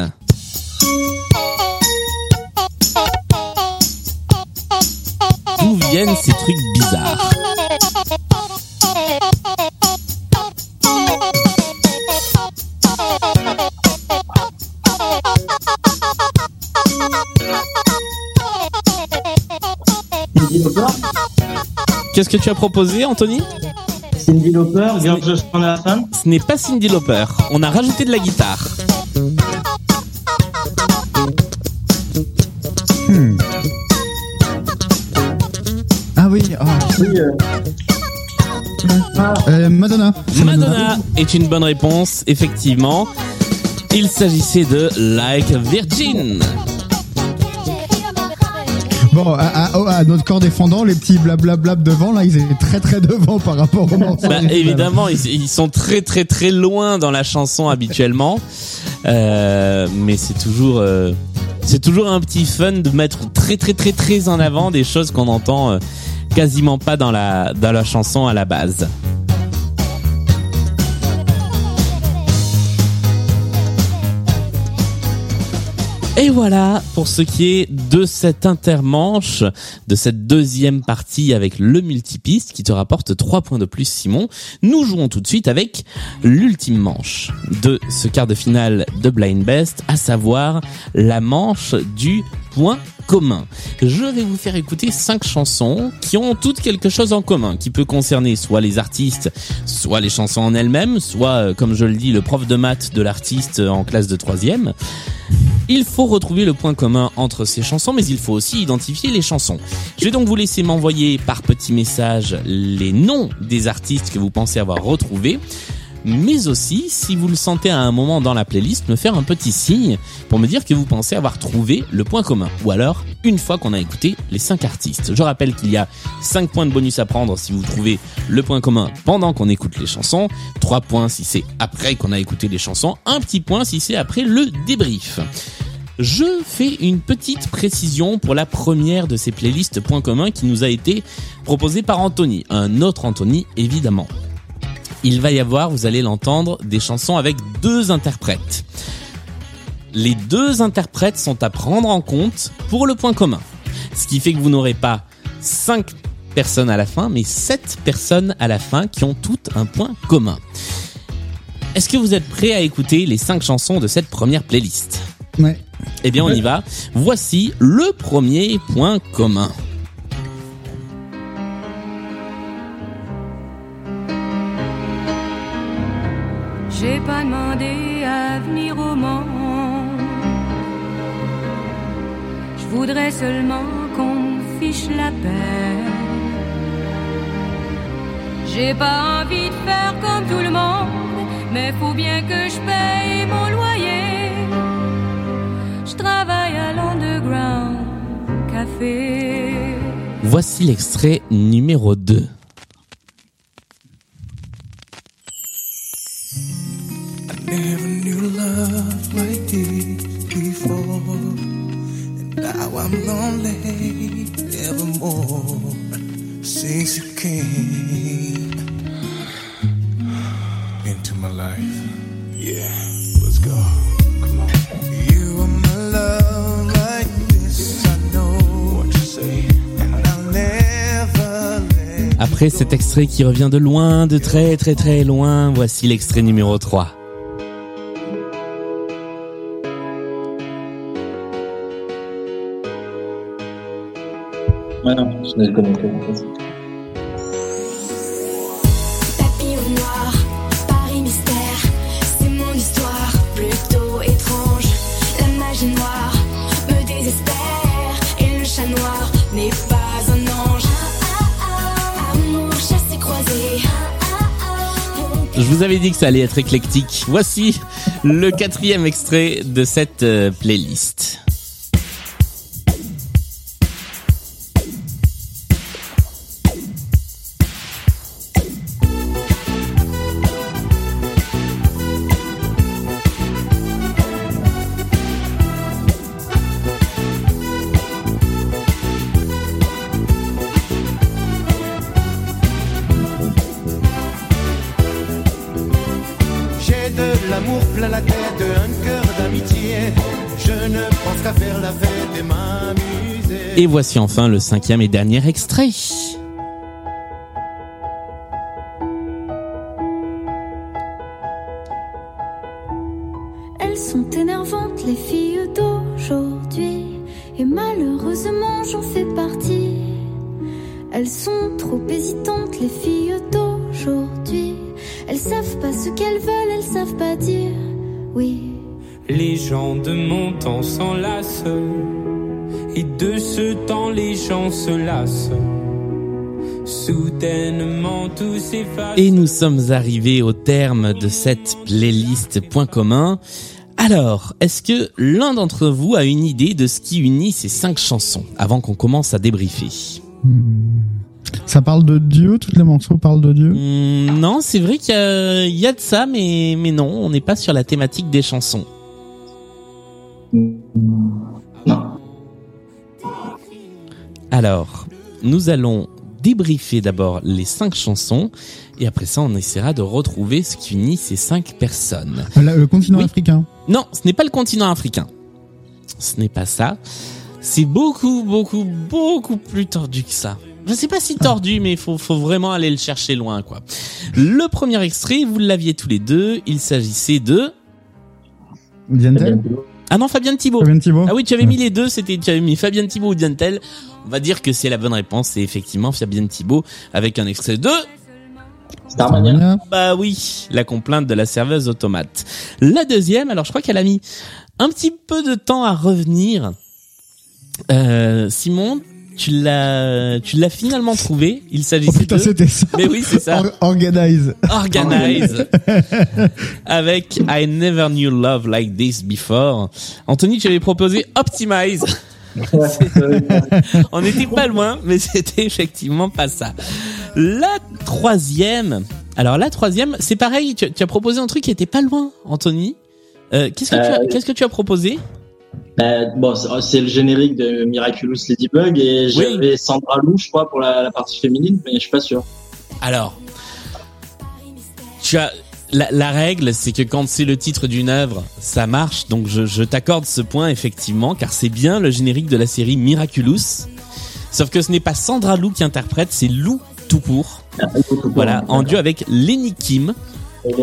D'où viennent ces trucs bizarres Qu'est-ce que tu as proposé, Anthony? Cindy Lauper, Girl Just Wanna Have Fun Ce n'est pas Cindy Lauper. On a rajouté de la guitare. Hmm. Oui, ah. Oui, euh, Madonna. Madonna est une bonne réponse, effectivement. Il s'agissait de Like Virgin. Bon, à, à- oh, à notre corps défendant, les petits blablabla devant, là, ils étaient très très devant par rapport au morceau. Bah, évidemment, ils, ils sont très très très loin dans la chanson habituellement, Euh, mais c'est toujours euh, c'est toujours un petit fun de mettre très très très très en avant des choses qu'on entend euh, quasiment pas dans la dans la chanson à la base. Et voilà pour ce qui est de cette intermanche, de cette deuxième partie avec le multipiste qui te rapporte 3 points de plus Simon. Nous jouons tout de suite avec l'ultime manche de ce quart de finale de Blind Best, à savoir la manche du point commun. Je vais vous faire écouter cinq chansons qui ont toutes quelque chose en commun, qui peut concerner soit les artistes, soit les chansons en elles-mêmes, soit, euh, comme je le dis, le prof de maths de l'artiste en classe de troisième. Il faut retrouver le point commun entre ces chansons, mais il faut aussi identifier les chansons. Je vais donc vous laisser m'envoyer par petit message les noms des artistes que vous pensez avoir retrouvés mais aussi, si vous le sentez à un moment dans la playlist, me faire un petit signe pour me dire que vous pensez avoir trouvé le point commun. Ou alors, une fois qu'on a écouté les cinq artistes. Je rappelle qu'il y a 5 points de bonus à prendre si vous trouvez le point commun pendant qu'on écoute les chansons, 3 points si c'est après qu'on a écouté les chansons, un petit point si c'est après le débrief. Je fais une petite précision pour la première de ces playlists points communs qui nous a été proposée par Anthony, un autre Anthony évidemment il va y avoir, vous allez l'entendre, des chansons avec deux interprètes. Les deux interprètes sont à prendre en compte pour le point commun. Ce qui fait que vous n'aurez pas cinq personnes à la fin, mais sept personnes à la fin qui ont toutes un point commun. Est-ce que vous êtes prêts à écouter les cinq chansons de cette première playlist? Ouais. Eh bien, on y va. Voici le premier point commun. J'ai pas demandé à venir au monde. Je voudrais seulement qu'on fiche la paix. J'ai pas envie de faire comme tout le monde, mais faut bien que je paye mon loyer. Je travaille à l'underground café. Voici l'extrait numéro 2. Cet extrait qui revient de loin, de très très très loin, voici l'extrait numéro 3. Ouais, non, je vous avais dit que ça allait être éclectique. Voici le quatrième extrait de cette euh, playlist. L'amour plein la tête, un cœur d'amitié. Je ne pense qu'à faire la fête et m'amuser. Et voici enfin le cinquième et dernier extrait. Elles sont énervantes, les filles d'aujourd'hui. Et malheureusement, j'en fais partie. Elles sont trop hésitantes, les filles d'aujourd'hui. Elles savent pas ce qu'elles veulent, elles savent pas dire oui. Les gens de mon temps s'enlacent. Et de ce temps, les gens se lassent. Soudainement, tout s'efface. Et nous sommes arrivés au terme de cette playlist point commun. Alors, est-ce que l'un d'entre vous a une idée de ce qui unit ces cinq chansons avant qu'on commence à débriefer? Ça parle de Dieu, tous les morceaux parlent de Dieu. Hmm, Non, c'est vrai qu'il y a, il y a de ça, mais, mais non, on n'est pas sur la thématique des chansons. Non. Alors, nous allons débriefer d'abord les cinq chansons, et après ça, on essaiera de retrouver ce qui unit ces cinq personnes. Euh, Le continent Oui. africain. Non, ce n'est pas le continent africain. ce n'est pas ça. C'est beaucoup, beaucoup, beaucoup plus tordu que ça. Je sais pas si tordu, mais il faut, faut vraiment aller le chercher loin, quoi. Le premier extrait, vous l'aviez tous les deux. Il s'agissait de... Dientel Ah non, Fabien Thibault. Fabien Thibault Ah oui, tu avais mis les deux, c'était tu avais mis Fabien Thibault ou Dientel. On va dire que c'est la bonne réponse, c'est effectivement Fabien Thibault avec un extrait de Starmania. Bah oui, la complainte de la serveuse automate. La deuxième, alors je crois qu'elle a mis un petit peu de temps à revenir. Euh, Simon, tu l'as tu l'as finalement trouvé. Il Oh s'agissait putain, de c'était ça. Mais oui, c'est ça. Or- Organize. Organize avec I never knew love like this before. Anthony, tu avais proposé Optimize. On n'était pas loin, mais c'était effectivement pas ça. La troisième. Alors la troisième, c'est pareil. Tu, tu as proposé un truc qui était pas loin, Anthony. Euh, qu'est-ce que tu as, Euh, qu'est-ce que tu as proposé? Euh, bon, c'est c'est le générique de Miraculous Ladybug et j'avais Sandra Lou, je crois, pour la, la partie féminine, mais je suis pas sûr. Alors, tu as la, la règle, c'est que quand c'est le titre d'une œuvre, ça marche. Donc je, je t'accorde ce point effectivement, car c'est bien le générique de la série Miraculous. Sauf que ce n'est pas Sandra Lou qui interprète, c'est Lou tout court. Voilà, en duo avec Lenny Kim.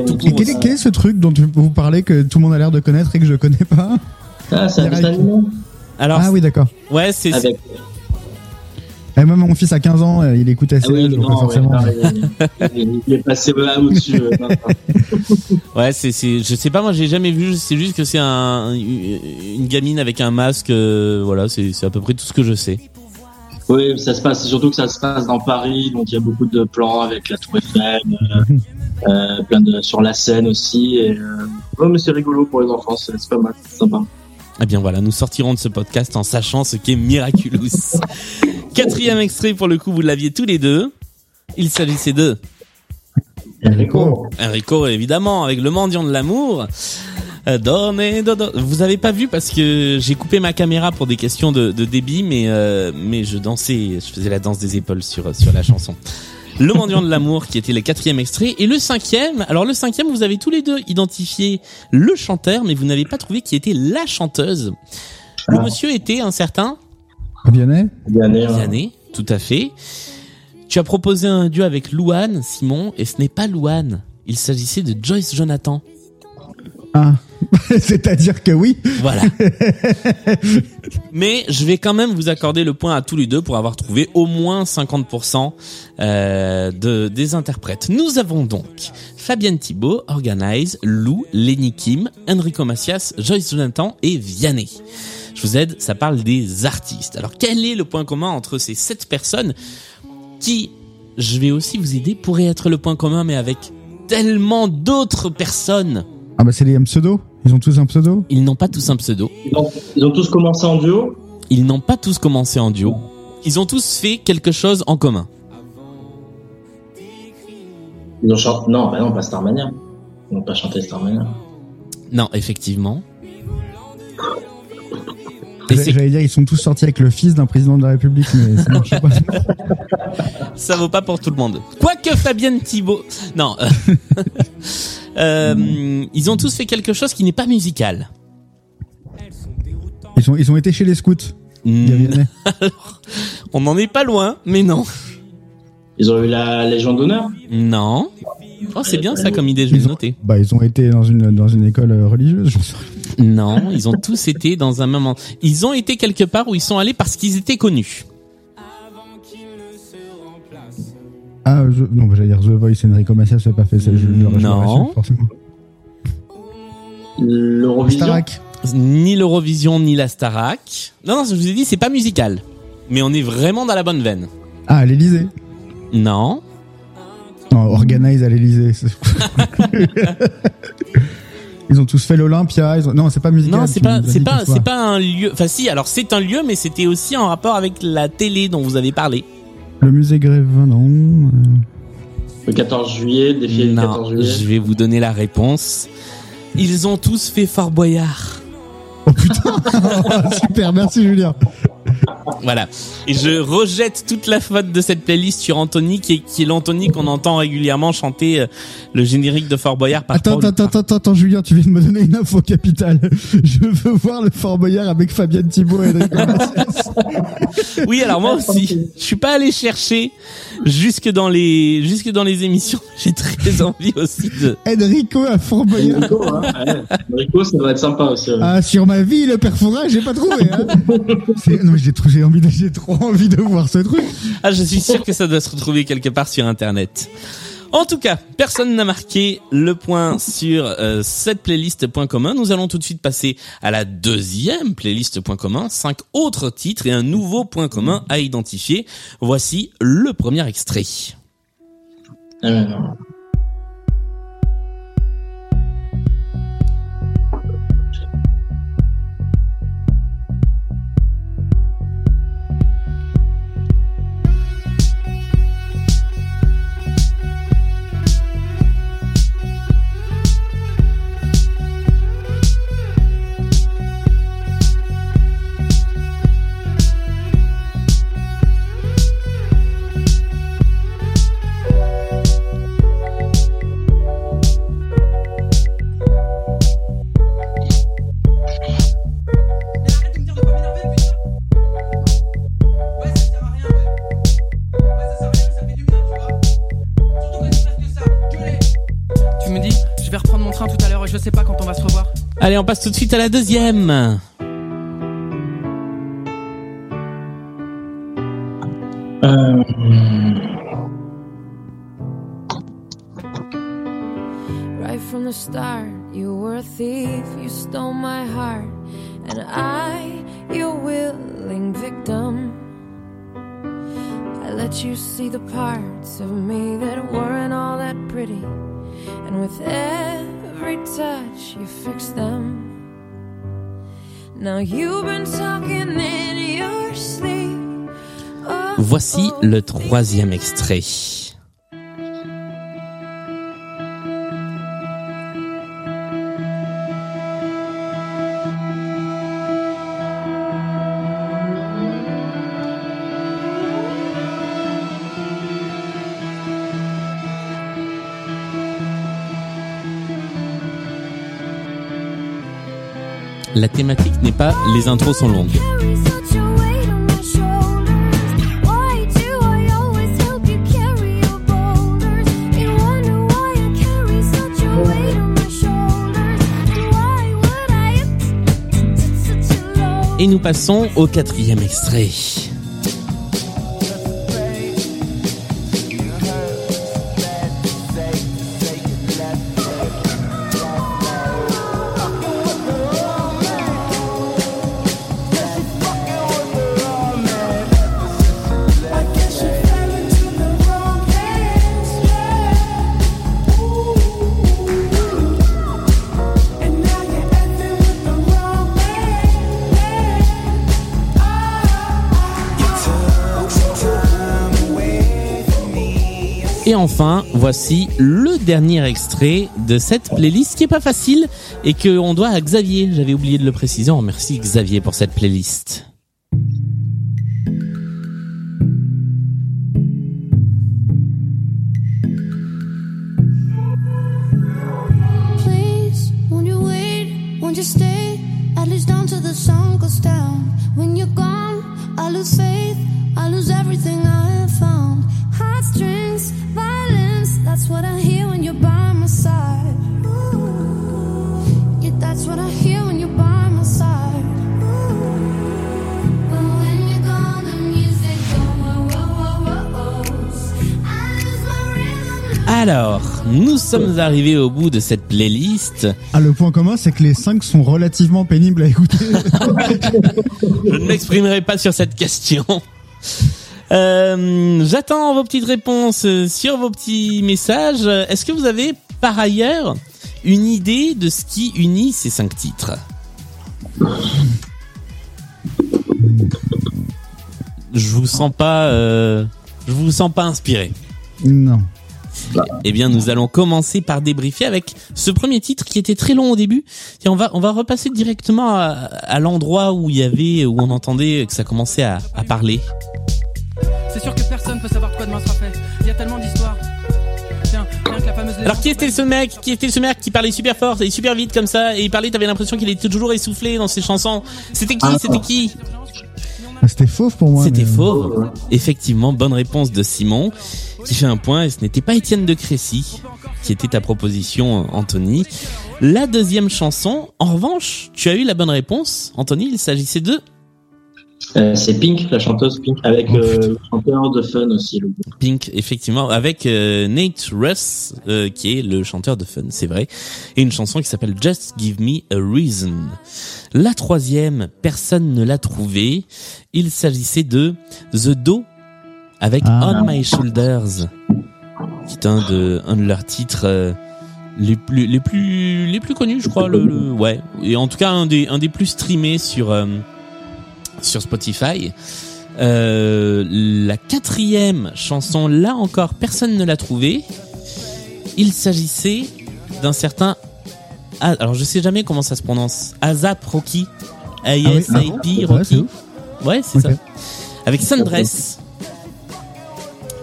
Tout Quel, est, quel est ce truc dont tu- vous parlez que tout le monde a l'air de connaître et que je connais pas? Ah, c'est un dessin animé Alors, Ah oui, d'accord. ouais, c'est avec. Et même mon fils a 15 ans, euh, il écoute Ah SCH, oui, donc non, ouais, forcément. non, il, est passé là au-dessus. euh, ouais, c'est c'est je sais pas moi, j'ai jamais vu, c'est juste que c'est un une gamine avec un masque euh, voilà, c'est c'est à peu près tout ce que je sais. Oui, ça se passe, c'est surtout que ça se passe dans Paris, donc il y a beaucoup de plans avec la Tour Eiffel, euh, euh, plein de sur la Seine aussi. Et, euh, ouais, mais c'est rigolo pour les enfants, c'est c'est pas mal, c'est sympa. Eh bien voilà, nous sortirons de ce podcast en sachant ce qu'est Miraculous. Quatrième extrait pour le coup, vous l'aviez tous les deux. Il s'agissait de Enrico. Enrico évidemment avec le mendiant de l'amour. Euh. Vous avez pas vu parce que j'ai coupé ma caméra pour des questions de, de débit, mais euh, mais je dansais, je faisais la danse des épaules sur sur la chanson. Le mendiant de l'amour qui était le quatrième extrait et le cinquième. Alors le cinquième, vous avez tous les deux identifié le chanteur, mais vous n'avez pas trouvé qui était la chanteuse. Le monsieur était un certain Vianney Vianney, ouais. Vianney, tout à fait. Tu as proposé un duo avec Louane, Simon, et ce n'est pas Louane. Il s'agissait de Joyce Jonathan. Ah. C'est-à-dire que oui. Voilà. Mais je vais quand même vous accorder le point à tous les deux pour avoir trouvé au moins 50% euh, de, des interprètes. Nous avons donc Fabienne Thibault, Organize, Lou, Lenny Kim, Enrico Macias, Joyce Jonathan et Vianney. Je vous aide, ça parle des artistes. Alors quel est le point commun entre ces sept personnes qui, je vais aussi vous aider, pourrait être le point commun mais avec tellement d'autres personnes? Ah bah c'est les pseudo Ils ont tous un pseudo Ils n'ont pas tous un pseudo. Ils ont, ils ont tous commencé en duo. Ils n'ont pas tous commencé en duo. Ils ont tous fait quelque chose en commun. Ils ont chanté. Non, bah non, pas Starmania. Ils n'ont pas chanté Starmania. Non, effectivement. J'allais dire, ils sont tous sortis avec le fils d'un président de la République, mais ça marche pas. ça vaut pas pour tout le monde. Quoique Fabienne Thibault. Non. euh, euh, ils ont tous fait quelque chose qui n'est pas musical. Ils, sont, ils ont été chez les scouts. Hmm, on n'en est pas loin, mais non. Ils ont eu la Légion d'honneur? Non. Oh, c'est bien ça comme idée, je vais Ils le ont- noter. Bah, ils ont été dans une, dans une école euh, religieuse, j'en sais. Non, ils ont tous été dans un moment. Ils ont été quelque part où ils sont allés parce qu'ils étaient connus. Ah, je, non, bah, j'allais dire The Voice, Enrico Macias n'a pas fait ça. Je, je l'aurais- je l'aurais Non. forcément. L'Eurovision. Ni l'Eurovision, ni la Starac. Non, non, je vous ai dit, c'est pas musical. Mais on est vraiment dans la bonne veine. Ah, à l'Elysée. Non. Non, Organize à l'Elysée. ils ont tous fait l'Olympia. ont- Non, c'est pas musical. Non, c'est pas, c'est pas, c'est pas un lieu. Enfin, si, alors c'est un lieu, mais c'était aussi en rapport avec la télé dont vous avez parlé. Le musée Grévin, non. euh. Le 14 juillet, le défilé du Non, 14 juillet. je vais vous donner la réponse. Ils ont tous fait Fort Boyard. Oh putain Super, merci Julien. Voilà. Et je rejette toute la faute de cette playlist sur Anthony, qui est, qui est l'Anthony qu'on entend régulièrement chanter euh, le générique de Fort Boyard par Attends, attends, attends, attends, Julien, tu viens de me donner une info capitale. Je veux voir le Fort Boyard avec Fabienne Thibault et Enrico. Oui, alors moi aussi, je suis pas allé chercher jusque dans les jusque dans les émissions. J'ai très envie aussi de. Enrico à Fort Boyard. Rico, hein, ouais. Rico, ça va être sympa aussi. ouais. Ah, sur ma vie, le perforat, j'ai pas trouvé, hein. Non, mais j'ai trop, j'ai envie de, j'ai trop envie de voir ce truc. Ah, je suis sûr que ça doit se retrouver quelque part sur Internet. En tout cas, personne n'a marqué le point sur euh, cette playlist point commun. Nous allons tout de suite passer à la deuxième playlist point commun. Cinq autres titres et un nouveau point commun à identifier. Voici le premier extrait. Non. Allez, on passe tout de suite à la deuxième. Voici le troisième extrait. Shoulders. And why would I such a load? Et nous passons au quatrième extrait. Enfin, voici le dernier extrait de cette playlist qui est pas facile et que on doit à Xavier. J'avais oublié de le préciser. On remercie Xavier pour cette playlist. Nous sommes arrivés au bout de cette playlist. Ah, le point commun, c'est que les cinq sont relativement pénibles à écouter. Je ne m'exprimerai pas sur cette question. Euh, J'attends vos petites réponses sur vos petits messages. Est-ce que vous avez par ailleurs une idée de ce qui unit ces cinq titres? Je vous sens pas, euh, je vous sens pas inspiré. non. Eh bien, nous allons commencer par débriefer avec ce premier titre qui était très long au début. Et on va on va repasser directement à, à l'endroit où il y avait où on entendait que ça commençait à, à parler. C'est sûr que personne peut savoir de quoi demain sera fait. Il y a tellement d'histoires. Alors qui était ce mec Qui était ce mec qui parlait super fort et super vite comme ça et il parlait T'avais l'impression qu'il était toujours essoufflé dans ses chansons. C'était qui? Ah, C'était qui? Ah, C'était fauve pour moi. C'était mais- fauve. Effectivement, bonne réponse de Simon qui fait un point et ce n'était pas Étienne de Crécy qui était ta proposition Anthony. La deuxième chanson, en revanche, tu as eu la bonne réponse Anthony, il s'agissait de Euh, c'est Pink, la chanteuse Pink, avec euh, le chanteur de Fun aussi. Le groupe. Pink, effectivement, avec euh, Nate Russ, euh, qui est le chanteur de Fun, c'est vrai, et une chanson qui s'appelle Just Give Me a Reason. La troisième, personne ne l'a trouvée. Il s'agissait de The Do avec Ah. On My Shoulders, qui est un de un de leurs titres euh, les plus les plus les plus connus, je crois. Le, le- ouais, et en tout cas un des un des plus streamés sur euh, sur Spotify. Euh, la quatrième chanson, là encore, personne ne l'a trouvée. Il s'agissait d'un certain. Ah, alors je sais jamais comment ça se prononce. Azap Rocky. A-S-A-P Rocky. Ouais, c'est ça. Avec Sundress.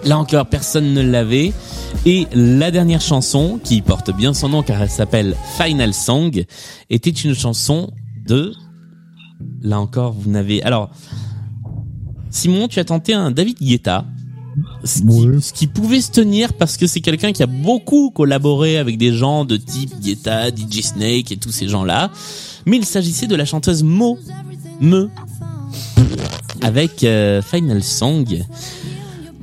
Là encore, personne ne l'avait. Et la dernière chanson, qui porte bien son nom car elle s'appelle Final Song, était une chanson de... Là encore, vous n'avez... Alors, Simon, tu as tenté un David Guetta. Ce qui, ce qui pouvait se tenir parce que c'est quelqu'un qui a beaucoup collaboré avec des gens de type Guetta, DJ Snake et tous ces gens-là. Mais il s'agissait de la chanteuse Mo. Me. Avec euh, Final Song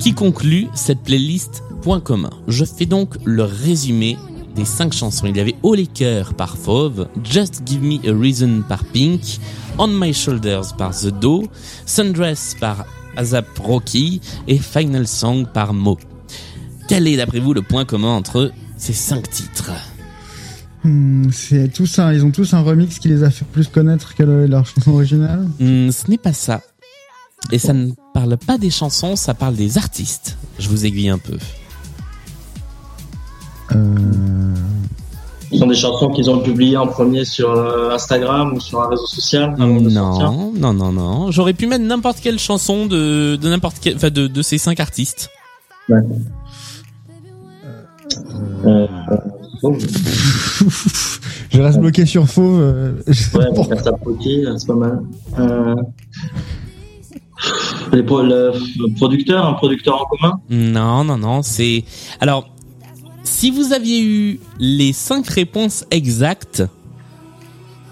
qui conclut cette playlist point commun. Je fais donc le résumé des cinq chansons. Il y avait les cœurs par Fauve, Just Give Me a Reason par Pink, On My Shoulders par The Do, Sundress par Azap Rocky et Final Song par Mo. Quel est d'après vous le point commun entre ces cinq titres Hmm, c'est tous un, ils ont tous un remix qui les a fait plus connaître que le- leur chanson originale. Hmm, Ce n'est pas ça. Et ça ne parle pas des chansons, ça parle des artistes. Je vous aiguille un peu. Euh, Ce sont des chansons qu'ils ont publiées en premier sur euh, Instagram ou sur un réseau social. Non, non, non, non. J'aurais pu mettre n'importe quelle chanson de, de n'importe quel, enfin de, de ces cinq artistes. D'accord. Euh, bon, je reste bloqué sur fauve. euh, ouais, ça bloqué, c'est pas mal. Le producteur, un producteur en commun. Non, non, non. C'est alors si vous aviez eu les cinq réponses exactes,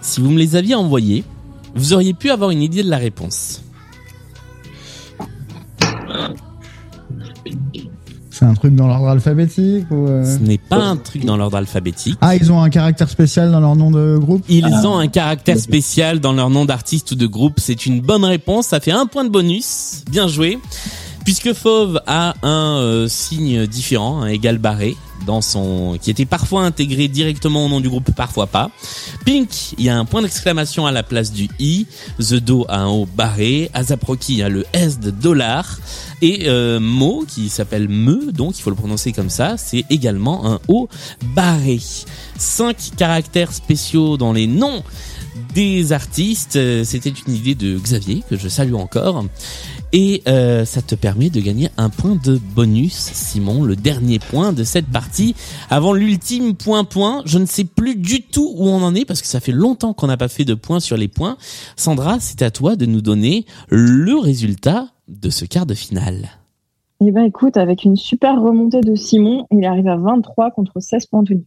si vous me les aviez envoyées, vous auriez pu avoir une idée de la réponse. C'est un truc dans l'ordre alphabétique ou euh, Ce n'est pas un truc dans l'ordre alphabétique. Ah, ils ont un caractère spécial dans leur nom de groupe? Ils ont un caractère spécial dans leur nom d'artiste ou de groupe. C'est une bonne réponse. Ça fait un point de bonus. Bien joué. Puisque Fauve a un euh, signe différent, un égal barré, dans son, qui était parfois intégré directement au nom du groupe, parfois pas. Pink, il y a un point d'exclamation à la place du i. The Do a un O barré. Azaproki a le S de dollar. Et euh, Mo, qui s'appelle Me, donc il faut le prononcer comme ça, c'est également un O barré. Cinq caractères spéciaux dans les noms des artistes. Euh, C'était une idée de Xavier, que je salue encore. Et euh, ça te permet de gagner un point de bonus, Simon, le dernier point de cette partie. Avant l'ultime point-point, je ne sais plus du tout où on en est parce que ça fait longtemps qu'on n'a pas fait de points sur les points. Sandra, c'est à toi de nous donner le résultat de ce quart de finale. Eh ben, écoute, avec une super remontée de Simon, il arrive à 23 contre 16 pour Anthony.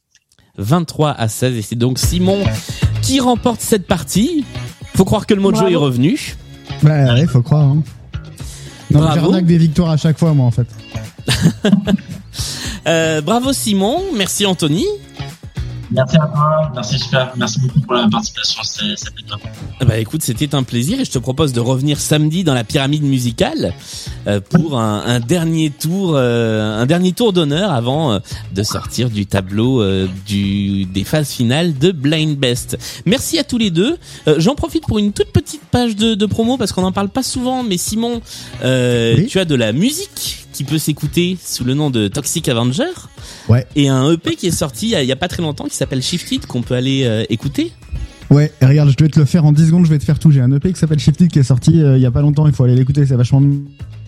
23 à 16 et c'est donc Simon qui remporte cette partie. Faut croire que le mojo Bravo. est revenu. Bah ouais, faut croire. Hein. Non, j'arnaque des victoires à chaque fois, moi, en fait. Euh, bravo Simon, merci Anthony. Merci à toi, merci super, merci beaucoup pour la participation, c'était top. Bah écoute, c'était un plaisir et je te propose de revenir samedi dans la pyramide musicale euh, pour un, un dernier tour, euh, un dernier tour d'honneur avant euh, de sortir du tableau euh, du des phases finales de Blind Best. Merci à tous les deux. Euh, J'en profite pour une toute petite page de, de promo parce qu'on n'en parle pas souvent, mais Simon, euh, Oui. tu as de la musique qui peut s'écouter sous le nom de Toxic Avenger. Ouais. Et un EP qui est sorti il y a, pas très longtemps qui s'appelle Shifted qu'on peut aller euh, écouter. Ouais, et regarde, je vais te le faire en 10 secondes, je vais te faire tout. J'ai un EP qui s'appelle Shifted qui est sorti euh, il y a pas longtemps, il faut aller l'écouter, c'est vachement.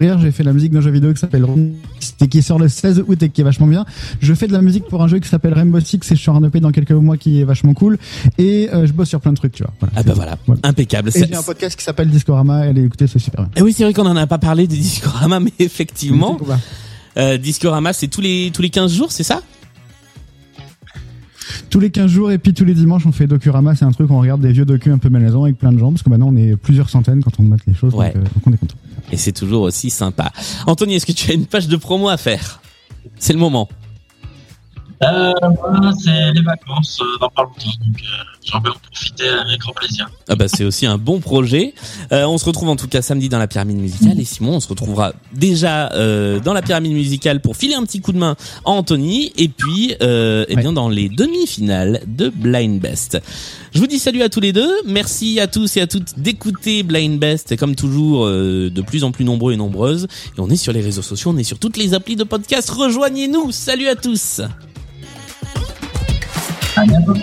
J'ai fait de la musique d'un jeu vidéo qui s'appelle Rune, et qui sort le 16 août et qui est vachement bien. Je fais de la musique pour un jeu qui s'appelle Rainbow Six et je sors un EP dans quelques mois qui est vachement cool. Et euh, je bosse sur plein de trucs, tu vois. Voilà, Ah bah voilà, impeccable. Et j'ai un podcast qui s'appelle Discorama, allez écouter, c'est super bien. Eh oui, c'est vrai qu'on en a pas parlé des Discorama, mais effectivement, euh, Discorama, c'est tous les tous les 15 jours, c'est ça? Tous les 15 jours et puis tous les dimanches on fait Docurama, c'est un truc où on regarde des vieux docus un peu malaisants avec plein de gens parce que maintenant on est plusieurs centaines quand on mate les choses Ouais. donc, euh, donc on est content. Et c'est toujours aussi sympa. Anthony, est-ce que tu as une page de promo à faire? C'est le moment. Euh, voilà, c'est les vacances euh, dans pas longtemps, donc euh, j'en vais en profiter avec grand plaisir. Ah bah c'est aussi un bon projet. Euh, on se retrouve en tout cas samedi dans la pyramide musicale et Simon, on se retrouvera déjà euh, dans la pyramide musicale pour filer un petit coup de main à Anthony et puis euh, eh bien dans les demi-finales de Blind Best. Je vous dis salut à tous les deux. Merci à tous et à toutes d'écouter Blind Best et comme toujours euh, de plus en plus nombreux et nombreuses. Et on est sur les réseaux sociaux, on est sur toutes les applis de podcast. Rejoignez-nous. Salut à tous. tanya tuh.